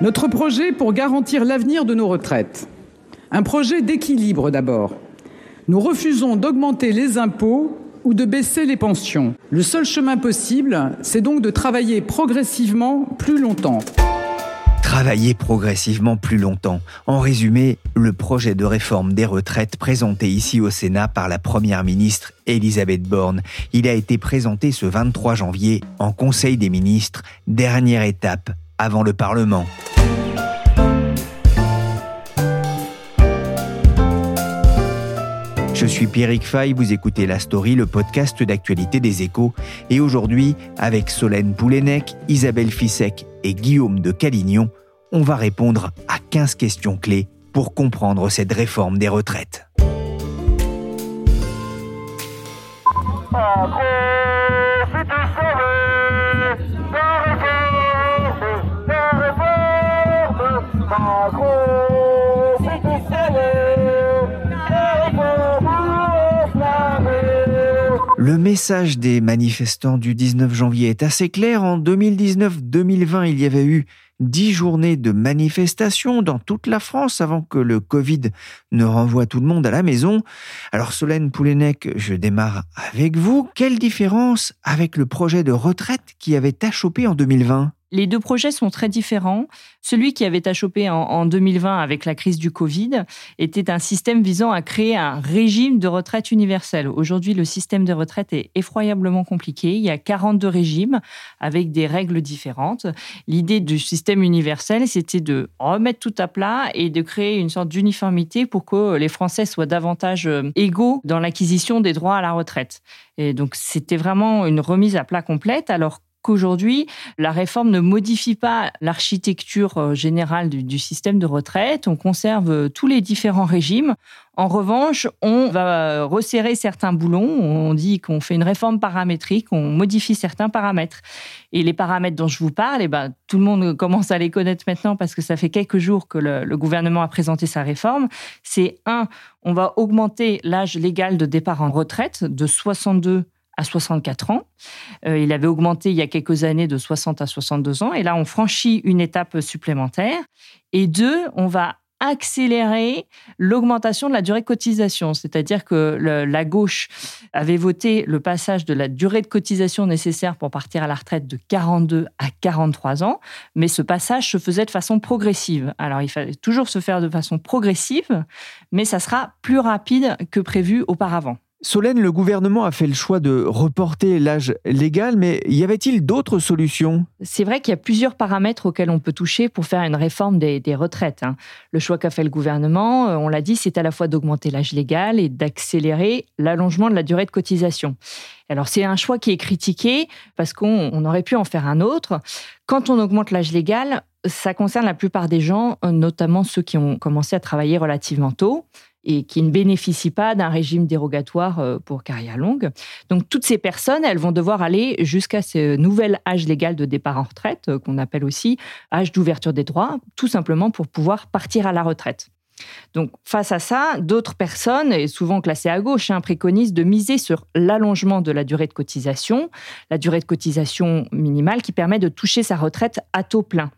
Notre projet pour garantir l'avenir de nos retraites. Un projet d'équilibre d'abord. Nous refusons d'augmenter les impôts ou de baisser les pensions. Le seul chemin possible, c'est donc de travailler progressivement plus longtemps. Travailler progressivement plus longtemps. En résumé, le projet de réforme des retraites présenté ici au Sénat par la Première ministre Elisabeth Borne. Il a été présenté ce 23 janvier en Conseil des ministres, dernière étape avant le Parlement. Je suis Pierrick Fay, vous écoutez La Story, le podcast d'actualité des échos. Et aujourd'hui, avec Solène Poulenec, Isabelle Fissek et Guillaume de Calignon, on va répondre à 15 questions clés pour comprendre cette réforme des retraites. Le message des manifestants du 19 janvier est assez clair. En 2019-2020, il y avait eu dix journées de manifestations dans toute la France avant que le Covid ne renvoie tout le monde à la maison. Alors Solène Poulenec, je démarre avec vous. Quelle différence avec le projet de retraite qui avait achoppé en 2020 les deux projets sont très différents. Celui qui avait achoppé en, en 2020 avec la crise du Covid était un système visant à créer un régime de retraite universel. Aujourd'hui, le système de retraite est effroyablement compliqué. Il y a 42 régimes avec des règles différentes. L'idée du système universel, c'était de remettre tout à plat et de créer une sorte d'uniformité pour que les Français soient davantage euh, égaux dans l'acquisition des droits à la retraite. Et donc, c'était vraiment une remise à plat complète. Alors, qu'aujourd'hui, la réforme ne modifie pas l'architecture euh, générale du, système de retraite. On conserve euh, tous les différents régimes. En revanche, on va resserrer certains boulons. On dit qu'on fait une réforme paramétrique, on modifie certains paramètres. Et les paramètres dont je vous parle, eh ben, tout le monde commence à les connaître maintenant parce que ça fait quelques jours que le, le gouvernement a présenté sa réforme. C'est un, on va augmenter l'âge légal de départ en retraite de 62 à 64 ans. Euh, il avait augmenté il y a quelques années de 60 à 62 ans. Et là, on franchit une étape supplémentaire. Et deux, on va accélérer l'augmentation de la durée de cotisation. C'est-à-dire que la gauche avait voté le passage de la durée de cotisation nécessaire pour partir à la retraite de 42 à 43 ans, mais ce passage se faisait de façon progressive. Alors il fallait toujours se faire de façon progressive, mais ça sera plus rapide que prévu auparavant. Solène, le gouvernement a fait le choix de reporter l'âge légal, mais y avait-il d'autres solutions? C'est vrai qu'il y a plusieurs paramètres auxquels on peut toucher pour faire une réforme des, retraites. hein. Le choix qu'a fait le gouvernement, euh, on l'a dit, c'est à la fois d'augmenter l'âge légal et d'accélérer l'allongement de la durée de cotisation. Alors c'est un choix qui est critiqué parce qu'on on aurait pu en faire un autre. Quand on augmente l'âge légal, ça concerne la plupart des gens, euh, notamment ceux qui ont commencé à travailler relativement tôt et qui ne bénéficient pas d'un régime dérogatoire euh, pour carrière longue. Donc toutes ces personnes, elles vont devoir aller jusqu'à ce nouvel âge légal de départ en retraite, euh, qu'on appelle aussi âge d'ouverture des droits, tout simplement pour pouvoir partir à la retraite. Donc, face à ça, d'autres personnes, souvent classées à gauche, hein, préconisent de miser sur l'allongement de la durée de cotisation, la durée de cotisation minimale qui permet de toucher sa retraite à taux plein.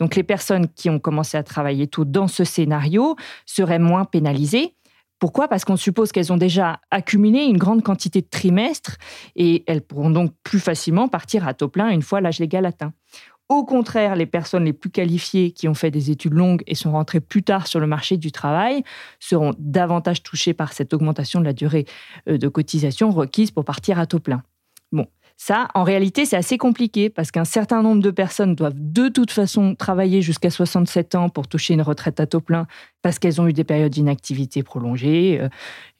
Donc, les personnes qui ont commencé à travailler tôt dans ce scénario seraient moins pénalisées. Pourquoi? Parce qu'on suppose qu'elles ont déjà accumulé une grande quantité de trimestres et elles pourront donc plus facilement partir à taux plein une fois l'âge légal atteint. Au contraire, les personnes les plus qualifiées qui ont fait des études longues et sont rentrées plus tard sur le marché du travail seront davantage touchées par cette augmentation de la durée euh, de cotisation requise pour partir à taux plein. Ça, en réalité, c'est assez compliqué parce qu'un certain nombre de personnes doivent de toute façon travailler jusqu'à 67 ans pour toucher une retraite à taux plein parce qu'elles ont eu des périodes d'inactivité prolongée, euh,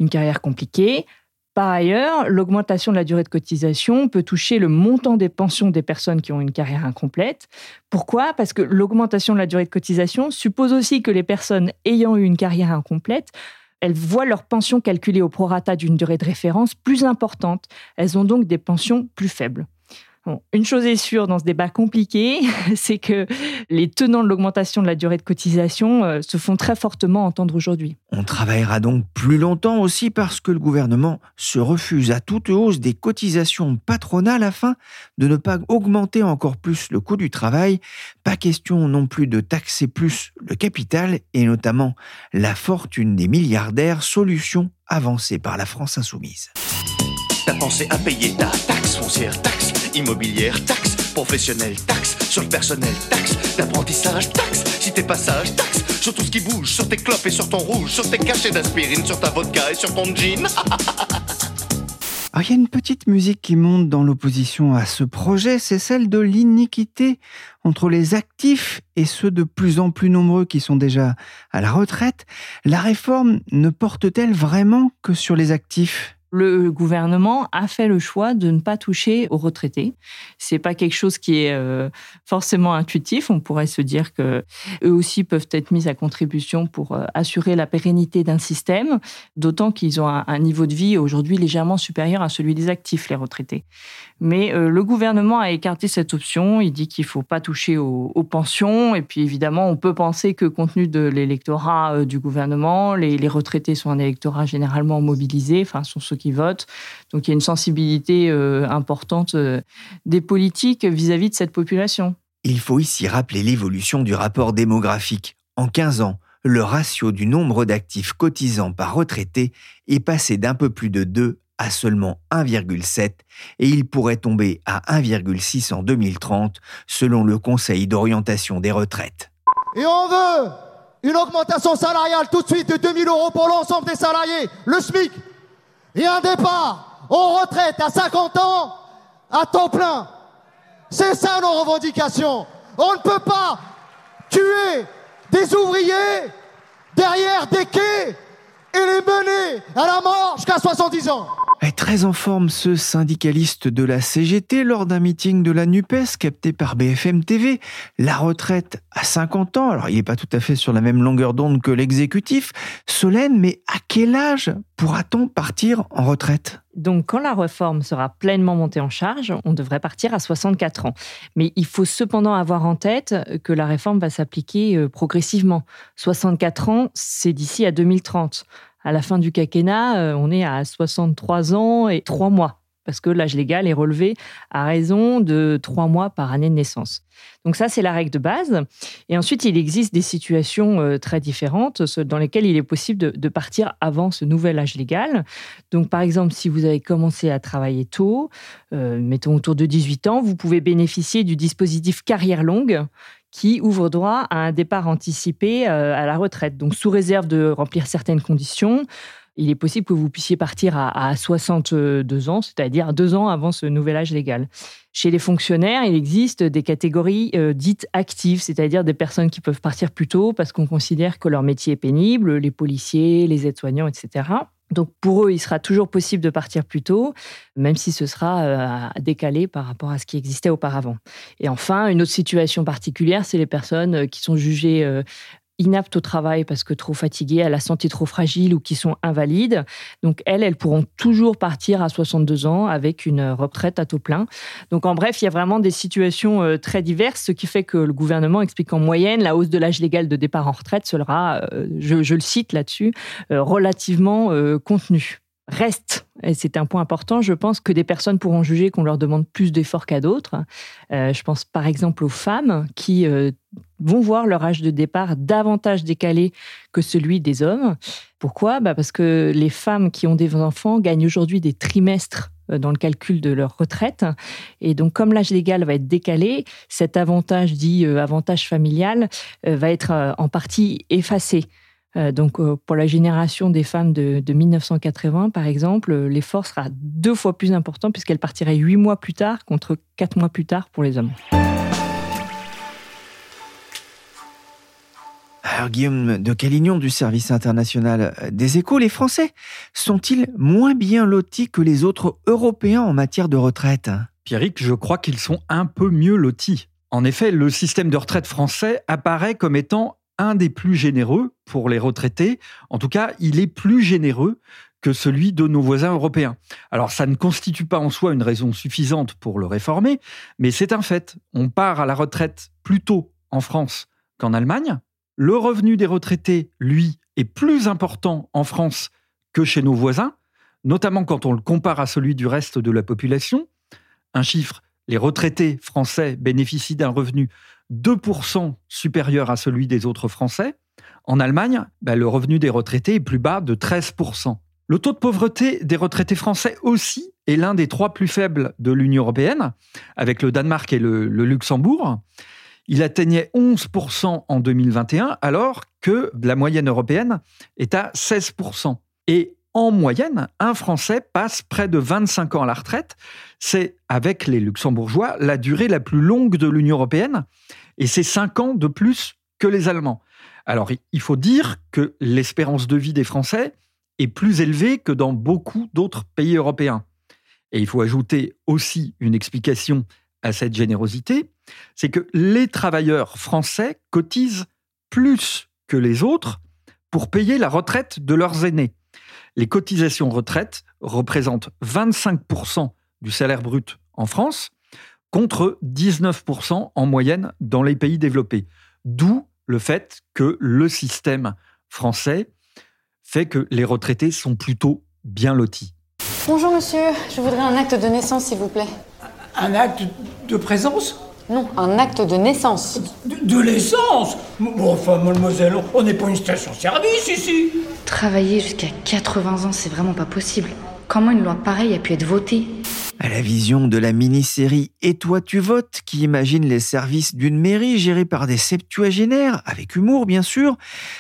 une carrière compliquée. Par ailleurs, l'augmentation de la durée de cotisation peut toucher le montant des pensions des personnes qui ont une carrière incomplète. Pourquoi? Parce que l'augmentation de la durée de cotisation suppose aussi que les personnes ayant eu une carrière incomplète elles voient leur pension calculée au prorata d'une durée de référence plus importante. Elles ont donc des pensions plus faibles une chose est sûre dans ce débat compliqué, c'est que les tenants de l'augmentation de la durée de cotisation euh, se font très fortement entendre aujourd'hui. On travaillera donc plus longtemps aussi parce que le gouvernement se refuse à toute hausse des cotisations patronales afin de ne pas augmenter encore plus le coût du travail. Pas question non plus de taxer plus le capital et notamment la fortune des milliardaires, solution avancée par la France insoumise. T'as pensé à payer ta taxe foncière, taxe immobilière, taxe professionnelle, taxe sur le personnel, taxe d'apprentissage, taxe si t'es passage, taxe sur tout ce qui bouge, sur tes clopes et sur ton rouge, sur tes cachets d'aspirine, sur ta vodka et sur ton jean. Alors, il y a une petite musique qui monte dans l'opposition à ce projet, c'est celle de l'iniquité entre les actifs et ceux de plus en plus nombreux qui sont déjà à la retraite. La réforme ne porte-t-elle vraiment que sur les actifs? Le gouvernement a fait le choix de ne pas toucher aux retraités. C'est pas quelque chose qui est euh, forcément intuitif. On pourrait se dire que eux aussi peuvent être mis à contribution pour euh, assurer la pérennité d'un système, d'autant qu'ils ont un, niveau de vie aujourd'hui légèrement supérieur à celui des actifs, les retraités. Mais euh, le gouvernement a écarté cette option. Il dit qu'il faut pas toucher aux, pensions. Et puis évidemment, on peut penser que compte tenu de l'électorat du gouvernement, les, retraités sont un électorat généralement mobilisé, enfin sont ceux qui votent. Donc il y a une sensibilité euh, importante euh, des politiques vis-à-vis de cette population. Il faut ici rappeler l'évolution du rapport démographique. En 15 ans, le ratio du nombre d'actifs cotisants par retraité est passé d'un peu plus de 2 à seulement 1,7 et il pourrait tomber à 1,6 en 2030 selon le Conseil d'orientation des retraites. Et on veut une augmentation salariale tout de suite de 2000 euros pour l'ensemble des salariés, le SMIC, et un départ en retraite à 50 ans à temps plein. C'est ça nos revendications. On ne peut pas tuer des ouvriers derrière des quais et les mener à la mort jusqu'à 70 ans. Est très en forme ce syndicaliste de la CGT lors d'un meeting de la NUPES capté par BFM TV. La retraite à 50 ans, alors il n'est pas tout à fait sur la même longueur d'onde que l'exécutif. Solène, mais à quel âge pourra-t-on partir en retraite? Donc, quand la réforme sera pleinement montée en charge, on devrait partir à 64 ans. Mais il faut cependant avoir en tête que la réforme va s'appliquer euh, progressivement. 64 ans, c'est d'ici à 2030 à la fin du quinquennat, euh, on est à 63 ans et 3 mois, parce que l'âge légal est relevé à raison de 3 mois par année de naissance. Donc ça, c'est la règle de base. Et ensuite, il existe des situations euh, très différentes dans lesquelles il est possible de, partir avant ce nouvel âge légal. Donc par exemple, si vous avez commencé à travailler tôt, euh, mettons autour de 18 ans, vous pouvez bénéficier du dispositif carrière longue qui ouvre droit à un départ anticipé euh, à la retraite. Donc, sous réserve de remplir certaines conditions, il est possible que vous puissiez partir à, 62 ans, c'est-à-dire deux ans avant ce nouvel âge légal. Chez les fonctionnaires, il existe des catégories euh, dites actives, c'est-à-dire des personnes qui peuvent partir plus tôt parce qu'on considère que leur métier est pénible, les policiers, les aides-soignants, etc. Donc pour eux, il sera toujours possible de partir plus tôt, même si ce sera euh, décalé par rapport à ce qui existait auparavant. Et enfin, une autre situation particulière, c'est les personnes euh, qui sont jugées inaptes au travail parce que trop fatiguées, à la santé trop fragile ou qui sont invalides. Donc elles, elles pourront toujours partir à 62 ans avec une retraite à taux plein. Donc en bref, il y a vraiment des situations euh, très diverses, ce qui fait que le gouvernement explique en moyenne la hausse de l'âge légal de départ en retraite sera, euh, je, le cite là-dessus, euh, relativement contenue. Reste, et c'est un point important, je pense que des personnes pourront juger qu'on leur demande plus d'efforts qu'à d'autres. Euh, je pense par exemple aux femmes qui euh, vont voir leur âge de départ davantage décalé que celui des hommes. Pourquoi? Bah Parce que les femmes qui ont des enfants gagnent aujourd'hui des trimestres euh, dans le calcul de leur retraite. Et donc, comme l'âge légal va être décalé, cet avantage dit avantage familial va être en partie effacé. Euh, donc, euh, pour la génération des femmes de, 1980, par exemple, euh, l'effort sera deux fois plus important puisqu'elle partirait huit mois plus tard contre quatre mois plus tard pour les hommes. Guillaume de Calignon du service international des échos, les Français sont-ils moins bien lotis que les autres Européens en matière de retraite? Pierrick, je crois qu'ils sont un peu mieux lotis. En effet, le système de retraite français apparaît comme étant un des plus généreux pour les retraités. En tout cas, il est plus généreux que celui de nos voisins européens. Alors ça ne constitue pas en soi une raison suffisante pour le réformer, mais c'est un fait. On part à la retraite plus tôt en France qu'en Allemagne. Le revenu des retraités, lui, est plus important en France que chez nos voisins, notamment quand on le compare à celui du reste de la population. Un chiffre, les retraités français bénéficient d'un revenu 2% supérieur à celui des autres Français. En Allemagne, ben, le revenu des retraités est plus bas de 13%. Le taux de pauvreté des retraités français aussi est l'un des trois plus faibles de l'Union européenne, avec le Danemark et le, Luxembourg. Il atteignait 11% en 2021, alors que la moyenne européenne est à 16%. Et en moyenne, un Français passe près de 25 ans à la retraite. C'est, avec les Luxembourgeois, la durée la plus longue de l'Union européenne, et c'est 5 ans de plus que les Allemands. Alors, il faut dire que l'espérance de vie des Français est plus élevé que dans beaucoup d'autres pays européens. Et il faut ajouter aussi une explication à cette générosité, c'est que les travailleurs français cotisent plus que les autres pour payer la retraite de leurs aînés. Les cotisations retraite représentent 25% du salaire brut en France, contre 19% en moyenne dans les pays développés. D'où le fait que le système français fait que les retraités sont plutôt bien lotis. Bonjour monsieur, je voudrais un acte de naissance s'il vous plaît. Un acte de présence? Non, un acte de naissance. De, l'essence Bon, enfin, mademoiselle, on n'est pas une station-service ici Travailler jusqu'à 80 ans, c'est vraiment pas possible. Comment une loi pareille a pu être votée? À la vision de la mini-série Et toi tu votes, qui imagine les services d'une mairie gérée par des septuagénaires, avec humour bien sûr,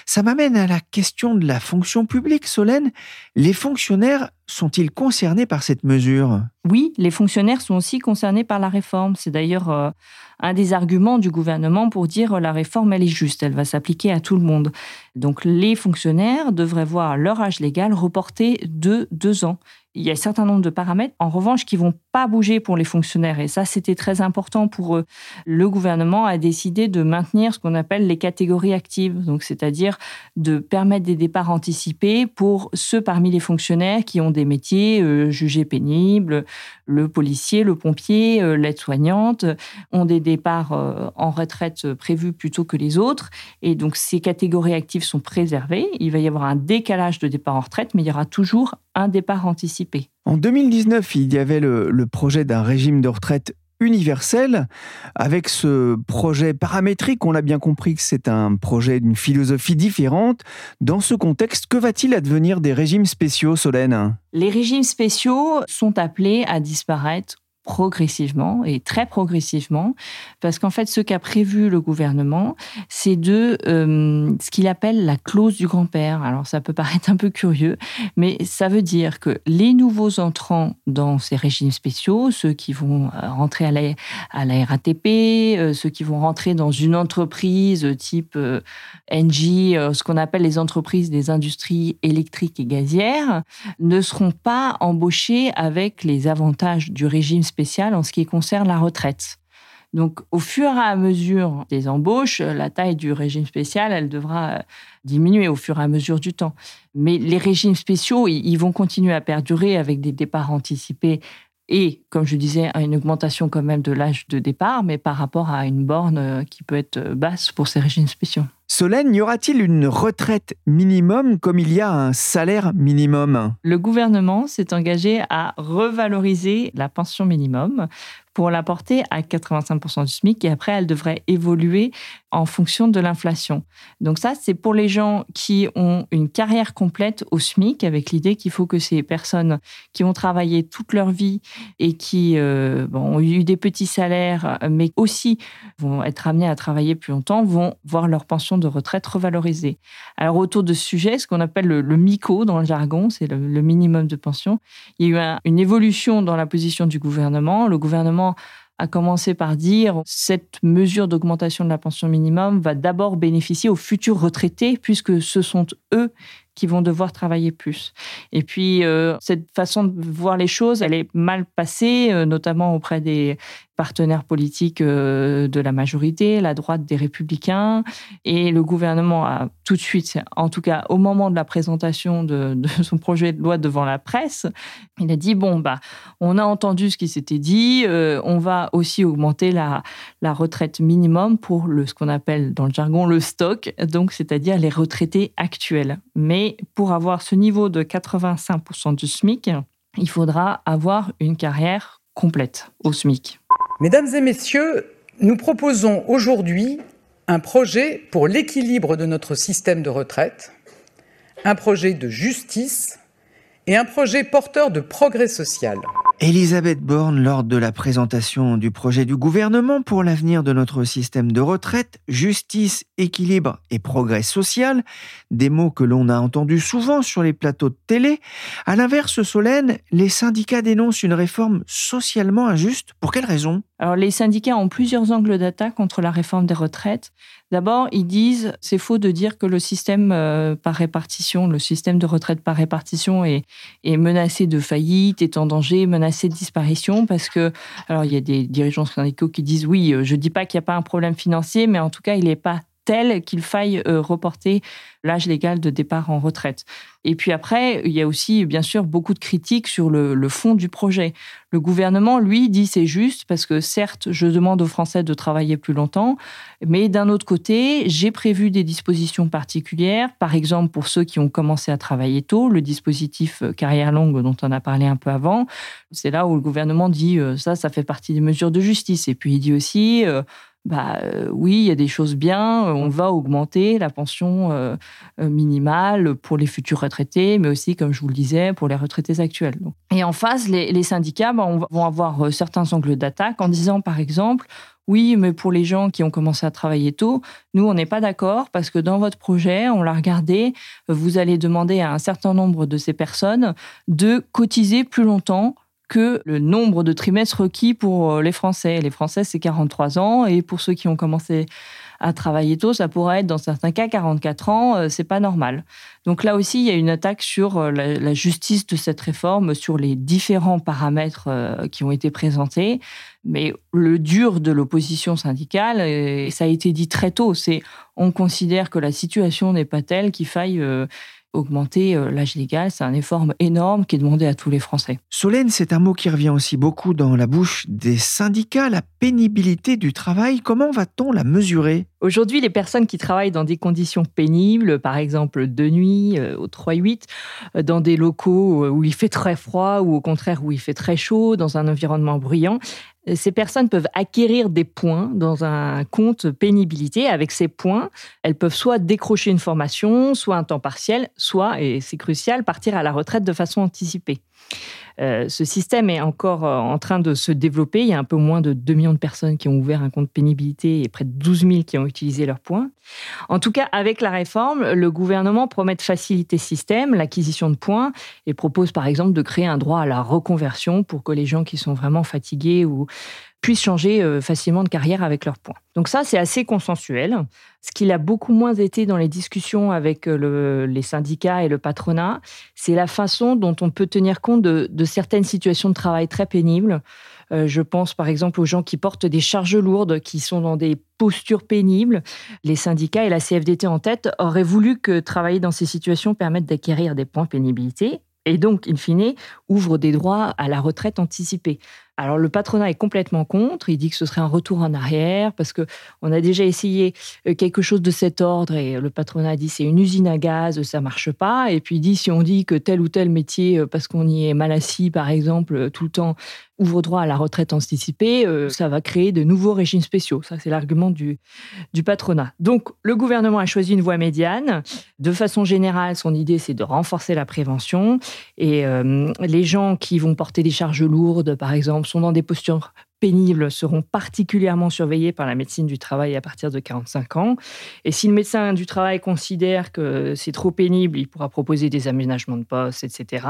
ça m'amène à la question de la fonction publique, Solène. Les fonctionnaires sont-ils concernés par cette mesure? Oui, les fonctionnaires sont aussi concernés par la réforme. C'est d'ailleurs euh, un des arguments du gouvernement pour dire euh, la réforme, elle est juste, elle va s'appliquer à tout le monde. Donc les fonctionnaires devraient voir leur âge légal reporté de deux ans il y a un certain nombre de paramètres, en revanche, qui vont pas bouger pour les fonctionnaires. Et ça, c'était très important pour eux. Le gouvernement a décidé de maintenir ce qu'on appelle les catégories actives, donc c'est-à-dire de permettre des départs anticipés pour ceux parmi les fonctionnaires qui ont des métiers euh, jugés pénibles. Le policier, le pompier, euh, l'aide-soignante ont des départs euh, en retraite prévus plutôt que les autres. Et donc, ces catégories actives sont préservées. Il va y avoir un décalage de départ en retraite, mais il y aura toujours un départ anticipé. En 2019, il y avait le, projet d'un régime de retraite universel. Avec ce projet paramétrique, on a bien compris que c'est un projet d'une philosophie différente. Dans ce contexte, que va-t-il advenir des régimes spéciaux, Solène? Les régimes spéciaux sont appelés à disparaître progressivement et très progressivement, parce qu'en fait, ce qu'a prévu le gouvernement, c'est de euh, ce qu'il appelle la clause du grand-père. Alors, ça peut paraître un peu curieux, mais ça veut dire que les nouveaux entrants dans ces régimes spéciaux, ceux qui vont euh, rentrer à la, à la RATP, euh, ceux qui vont rentrer dans une entreprise type NG, ce qu'on appelle les entreprises des industries électriques et gazières, ne seront pas embauchés avec les avantages du régime spécial en ce qui concerne la retraite. Donc, au fur et à mesure des embauches, la taille du régime spécial, elle devra euh, diminuer au fur et à mesure du temps. Mais les régimes spéciaux, ils vont continuer à perdurer avec des départs anticipés et, comme je disais, une augmentation quand même de l'âge de départ, mais par rapport à une borne euh, qui peut être euh, basse pour ces régimes spéciaux. Solène, y aura-t-il une retraite minimum comme il y a un salaire minimum? Le gouvernement s'est engagé à revaloriser la pension minimum pour la porter à 85% du SMIC et après elle devrait évoluer en fonction de l'inflation. Donc ça, c'est pour les gens qui ont une carrière complète au SMIC avec l'idée qu'il faut que ces personnes qui ont travaillé toute leur vie et qui euh, ont eu des petits salaires, mais aussi vont être amenés à travailler plus longtemps, vont voir leur pension de retraite revalorisée. Alors autour de ce sujet, ce qu'on appelle le, MICO dans le jargon, c'est le, minimum de pension, il y a eu une évolution dans la position du gouvernement. Le gouvernement a commencé par dire cette mesure d'augmentation de la pension minimum va d'abord bénéficier aux futurs retraités puisque ce sont eux qui vont devoir travailler plus. Et puis, euh, cette façon de voir les choses, elle est mal passée, euh, notamment auprès des partenaires politiques euh, de la majorité, la droite des républicains. Et le gouvernement a tout de suite, en tout cas au moment de la présentation de, son projet de loi devant la presse, il a dit, bon, bah, on a entendu ce qui s'était dit, on va aussi augmenter la, la retraite minimum pour le, ce qu'on appelle dans le jargon le stock, donc c'est-à-dire les retraités actuels. Mais pour avoir ce niveau de 85% du SMIC, il faudra avoir une carrière complète au SMIC. Mesdames et messieurs, nous proposons aujourd'hui un projet pour l'équilibre de notre système de retraite, un projet de justice et un projet porteur de progrès social. Elisabeth Borne, lors de la présentation du projet du gouvernement pour l'avenir de notre système de retraite, justice, équilibre et progrès social, des mots que l'on a entendus souvent sur les plateaux de télé. À l'inverse, Solène, les syndicats dénoncent une réforme socialement injuste. Pour quelle raison? Alors, les syndicats ont plusieurs angles d'attaque contre la réforme des retraites. D'abord, ils disent c'est faux de dire que le système euh, par répartition, le système de retraite par répartition est, menacé de faillite, est en danger, menacé de disparition, parce que, alors il y a des dirigeants syndicaux qui disent oui, euh, je ne dis pas qu'il n'y a pas un problème financier, mais en tout cas, il n'est pas tel qu'il faille euh, reporter l'âge légal de départ en retraite. Et puis après, il y a aussi, bien sûr, beaucoup de critiques sur le, fond du projet. Le gouvernement, lui, dit c'est juste parce que certes, je demande aux Français de travailler plus longtemps, mais d'un autre côté, j'ai prévu des dispositions particulières, par exemple pour ceux qui ont commencé à travailler tôt, le dispositif euh, carrière longue dont on a parlé un peu avant. C'est là où le gouvernement dit euh, ça, ça fait partie des mesures de justice. Et puis il dit aussi bah euh, oui, il y a des choses bien, euh, on va augmenter la pension euh, minimale pour les futurs retraités, mais aussi, comme je vous le disais, pour les retraités actuels. Et en face, les, syndicats bah, vont avoir certains angles d'attaque en disant, par exemple, oui, mais pour les gens qui ont commencé à travailler tôt, nous, on n'est pas d'accord parce que dans votre projet, on l'a regardé, vous allez demander à un certain nombre de ces personnes de cotiser plus longtemps que le nombre de trimestres requis pour euh, les Français. Les Français, c'est 43 ans, et pour ceux qui ont commencé à travailler tôt, ça pourrait être dans certains cas 44 ans, euh, c'est pas normal. Donc là aussi, il y a une attaque sur euh, la, justice de cette réforme, sur les différents paramètres qui ont été présentés. Mais le dur de l'opposition syndicale, et ça a été dit très tôt, c'est on considère que la situation n'est pas telle qu'il faille augmenter euh, l'âge légal, c'est un effort énorme qui est demandé à tous les Français. Solène, c'est un mot qui revient aussi beaucoup dans la bouche des syndicats, la pénibilité du travail. Comment va-t-on la mesurer? Aujourd'hui, les personnes qui travaillent dans des conditions pénibles, par exemple de nuit, euh, au 3-8, euh, dans des locaux où il fait très froid ou au contraire où il fait très chaud, dans un environnement bruyant, ces personnes peuvent acquérir des points dans un compte pénibilité. Avec ces points, elles peuvent soit décrocher une formation, soit un temps partiel, soit, et c'est crucial, partir à la retraite de façon anticipée. Euh, ce système est encore euh, en train de se développer. Il y a un peu moins de 2 millions de personnes qui ont ouvert un compte pénibilité et près de 12 000 qui ont utilisé leurs points. En tout cas, avec la réforme, le gouvernement promet de faciliter ce système, l'acquisition de points, et propose par exemple de créer un droit à la reconversion pour que les gens qui sont vraiment fatigués ou puissent changer euh, facilement de carrière avec leurs points. Donc ça, c'est assez consensuel. Ce qu'il a beaucoup moins été dans les discussions avec euh, les syndicats et le patronat, c'est la façon dont on peut tenir compte de, certaines situations de travail très pénibles. Euh, je pense par exemple aux gens qui portent des charges lourdes, qui sont dans des postures pénibles. Les syndicats et la CFDT en tête auraient voulu que travailler dans ces situations permette d'acquérir des points pénibilité et donc, in fine, ouvre des droits à la retraite anticipée. Alors le patronat est complètement contre, il dit que ce serait un retour en arrière parce que on a déjà essayé euh, quelque chose de cet ordre et le patronat dit c'est une usine à gaz, ça marche pas. Et puis il dit si on dit que tel ou tel métier euh, parce qu'on y est mal assis par exemple euh, tout le temps ouvre droit à la retraite anticipée, ça va créer de nouveaux régimes spéciaux. Ça c'est l'argument du du patronat. Donc le gouvernement a choisi une voie médiane. De façon générale, son idée c'est de renforcer la prévention et les gens qui vont porter des charges lourdes par exemple sont dans des postures pénibles seront particulièrement surveillés par la médecine du travail à partir de 45 ans. Et si le médecin du travail considère que c'est trop pénible, il pourra proposer des aménagements de poste, etc.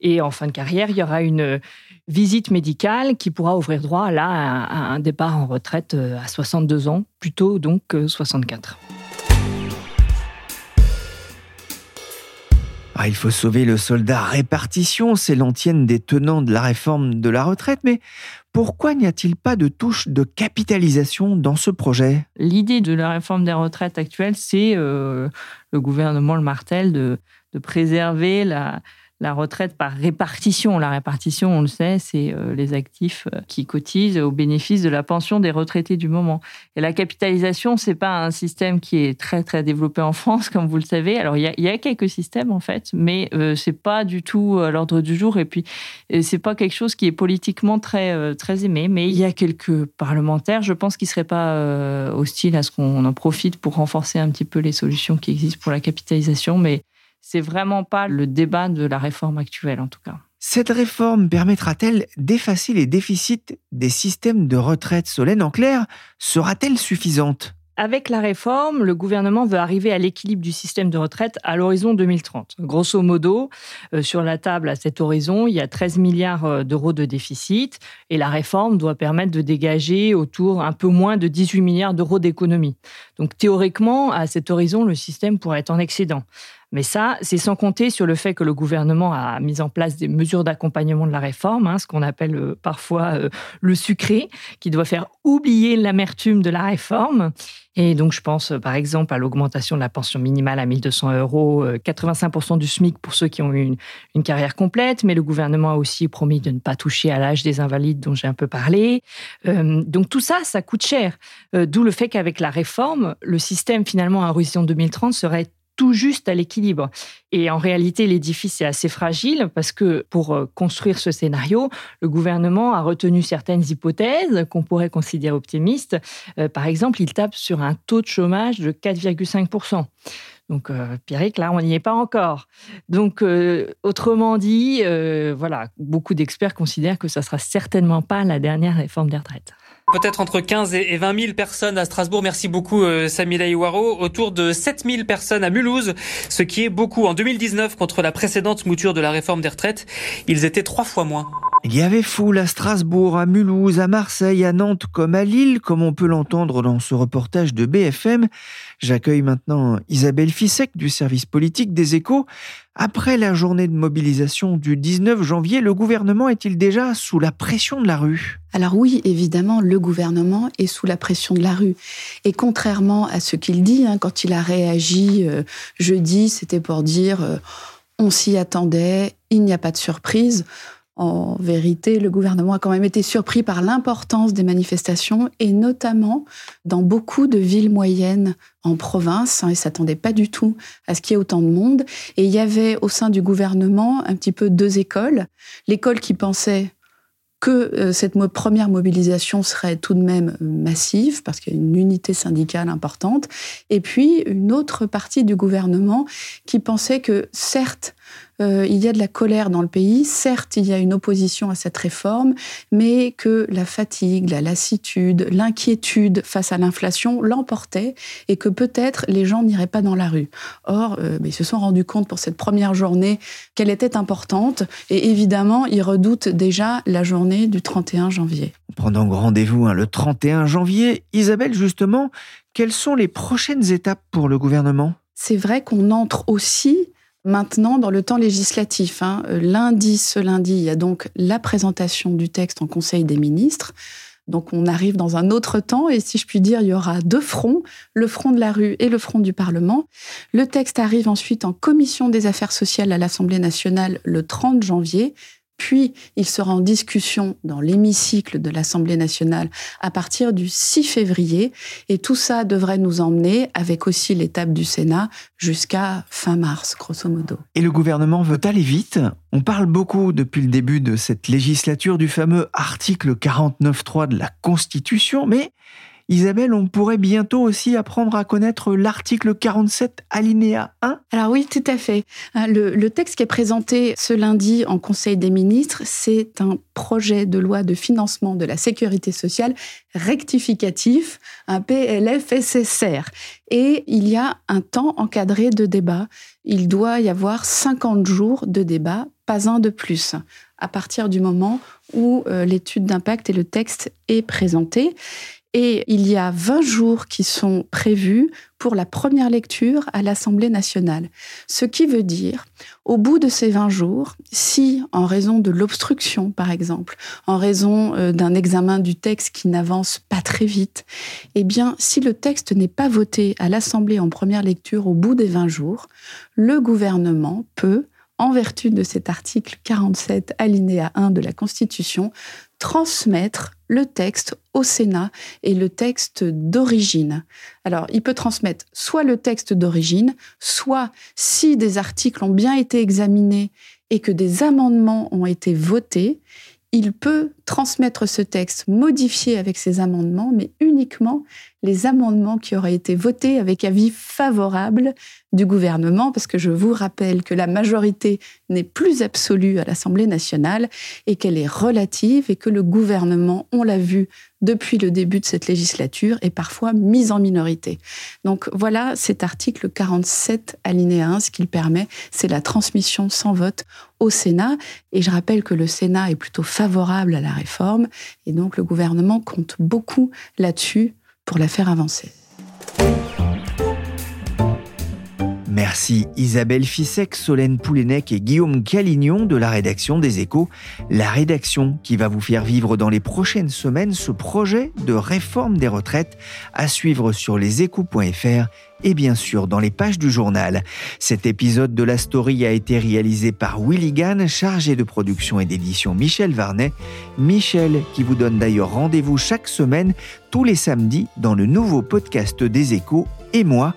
Et en fin de carrière, il y aura une visite médicale qui pourra ouvrir droit là à un départ en retraite euh, à 62 ans, plutôt donc que 64. Ah, il faut sauver le soldat répartition, c'est l'antienne des tenants de la réforme de la retraite, mais pourquoi n'y a-t-il pas de touche de capitalisation dans ce projet? L'idée de la réforme des retraites actuelle, c'est euh, le gouvernement le martel de, de préserver la, la retraite par répartition. La répartition, on le sait, c'est euh, les actifs euh, qui cotisent au bénéfice de la pension des retraités du moment. Et la capitalisation, c'est pas un système qui est très très développé en France, comme vous le savez. Alors il y a, quelques systèmes en fait, mais euh, c'est pas du tout à l'ordre du jour. Et puis c'est pas quelque chose qui est politiquement très très aimé. Mais il y a quelques parlementaires, je pense, qui seraient pas hostiles à ce qu'on en profite pour renforcer un petit peu les solutions qui existent pour la capitalisation. Mais c'est vraiment pas le débat de la réforme actuelle, en tout cas. Cette réforme permettra-t-elle d'effacer les déficits des systèmes de retraite Solène En clair, sera-t-elle suffisante? Avec la réforme, le gouvernement veut arriver à l'équilibre du système de retraite à l'horizon 2030. Grosso modo, euh, sur la table à cet horizon, il y a 13 milliards euh, d'euros de déficit et la réforme doit permettre de dégager autour un peu moins de 18 milliards d'euros d'économies. Donc théoriquement, à cet horizon, le système pourrait être en excédent. Mais ça, c'est sans compter sur le fait que le gouvernement a mis en place des mesures d'accompagnement de la réforme, hein, ce qu'on appelle euh, parfois euh, le sucré, qui doit faire oublier l'amertume de la réforme. Et donc, je pense euh, par exemple à l'augmentation de la pension minimale à 1200 euros, 85% du SMIC pour ceux qui ont eu une, carrière complète, mais le gouvernement a aussi promis de ne pas toucher à l'âge des invalides dont j'ai un peu parlé. donc tout ça, ça coûte cher. D'où le fait qu'avec la réforme, le système finalement à horizon 2030 serait tout juste à l'équilibre. Et en réalité, l'édifice est assez fragile parce que pour euh, construire ce scénario, le gouvernement a retenu certaines hypothèses qu'on pourrait considérer optimistes. Euh, par exemple, il tape sur un taux de chômage de 4,5%. Donc, euh, Pierrick, là, on n'y est pas encore. Donc, autrement dit, voilà, beaucoup d'experts considèrent que ça sera certainement pas la dernière réforme des retraites. Peut-être entre 15 et 20 000 personnes à Strasbourg. Merci beaucoup, euh, Samila Iwaro. Autour de 7 000 personnes à Mulhouse, ce qui est beaucoup. En 2019, contre la précédente mouture de la réforme des retraites, ils étaient trois fois moins. Il y avait foule à Strasbourg, à Mulhouse, à Marseille, à Nantes comme à Lille, comme on peut l'entendre dans ce reportage de BFM. J'accueille maintenant Isabelle Fissek du service politique des échos. Après la journée de mobilisation du 19 janvier, le gouvernement est-il déjà sous la pression de la rue? Alors oui, évidemment, le gouvernement est sous la pression de la rue. Et contrairement à ce qu'il dit, hein, quand il a réagi euh, jeudi, c'était pour dire euh, on s'y attendait, il n'y a pas de surprise. En vérité, le gouvernement a quand même été surpris par l'importance des manifestations et notamment dans beaucoup de villes moyennes en province. Hein, il s'attendait pas du tout à ce qu'il y ait autant de monde. Et il y avait au sein du gouvernement un petit peu deux écoles. L'école qui pensait que euh, cette première mobilisation serait tout de même massive, parce qu'il y a une unité syndicale importante, et puis une autre partie du gouvernement qui pensait que certes, euh, il y a de la colère dans le pays. Certes, il y a une opposition à cette réforme, mais que la fatigue, la lassitude, l'inquiétude face à l'inflation l'emportaient et que peut-être les gens n'iraient pas dans la rue. Or, euh, ils se sont rendus compte pour cette première journée qu'elle était importante et évidemment, ils redoutent déjà la journée du 31 janvier. Pendant rendez-vous hein, le 31 janvier, Isabelle, justement, quelles sont les prochaines étapes pour le gouvernement? C'est vrai qu'on entre aussi Maintenant, dans le temps législatif, hein, euh, lundi, ce lundi, il y a donc la présentation du texte en Conseil des ministres. Donc on arrive dans un autre temps et si je puis dire, il y aura deux fronts, le front de la rue et le front du Parlement. Le texte arrive ensuite en commission des affaires sociales à l'Assemblée nationale le 30 janvier puis il sera en discussion dans l'hémicycle de l'Assemblée nationale à partir du 6 février. Et tout ça devrait nous emmener, avec aussi l'étape du Sénat, jusqu'à fin mars, grosso modo. Et le gouvernement veut aller vite. On parle beaucoup depuis le début de cette législature du fameux article 49.3 de la Constitution, mais Isabelle, on pourrait bientôt aussi apprendre à connaître l'article 47 alinéa 1 Alors oui, tout à fait. Hein, le, le, texte qui est présenté ce lundi en Conseil des ministres, c'est un projet de loi de financement de la sécurité sociale rectificatif, un PLFSSR. Et il y a un temps encadré de débat. Il doit y avoir 50 jours de débat, pas un de plus, à partir du moment où euh, l'étude d'impact et le texte est présenté. Et il y a 20 jours qui sont prévus pour la première lecture à l'Assemblée nationale. Ce qui veut dire, au bout de ces 20 jours, si, en raison de l'obstruction, par exemple, en raison euh, d'un examen du texte qui n'avance pas très vite, eh bien, si le texte n'est pas voté à l'Assemblée en première lecture au bout des 20 jours, le gouvernement peut, en vertu de cet article 47 alinéa 1 de la Constitution, transmettre le texte au Sénat et le texte d'origine. Alors, il peut transmettre soit le texte d'origine, soit si des articles ont bien été examinés et que des amendements ont été votés, il peut transmettre ce texte modifié avec ces amendements, mais uniquement les amendements qui auraient été votés avec avis favorable du gouvernement, parce que je vous rappelle que la majorité n'est plus absolue à l'Assemblée nationale et qu'elle est relative et que le gouvernement, on l'a vu depuis le début de cette législature, est parfois mis en minorité. Donc voilà cet article 47 alinéa 1, ce qu'il permet, c'est la transmission sans vote au Sénat. Et je rappelle que le Sénat est plutôt favorable à la réforme et donc le gouvernement compte beaucoup là-dessus pour la faire avancer. Merci Isabelle Fissek, Solène Poulenec et Guillaume Calignon de la rédaction des Échos. La rédaction qui va vous faire vivre dans les prochaines semaines ce projet de réforme des retraites à suivre sur leséchos.fr et bien sûr dans les pages du journal. Cet épisode de la story a été réalisé par Willy Gann, chargé de production et d'édition Michel Varnet. Michel qui vous donne d'ailleurs rendez-vous chaque semaine, tous les samedis, dans le nouveau podcast des échos. Et moi,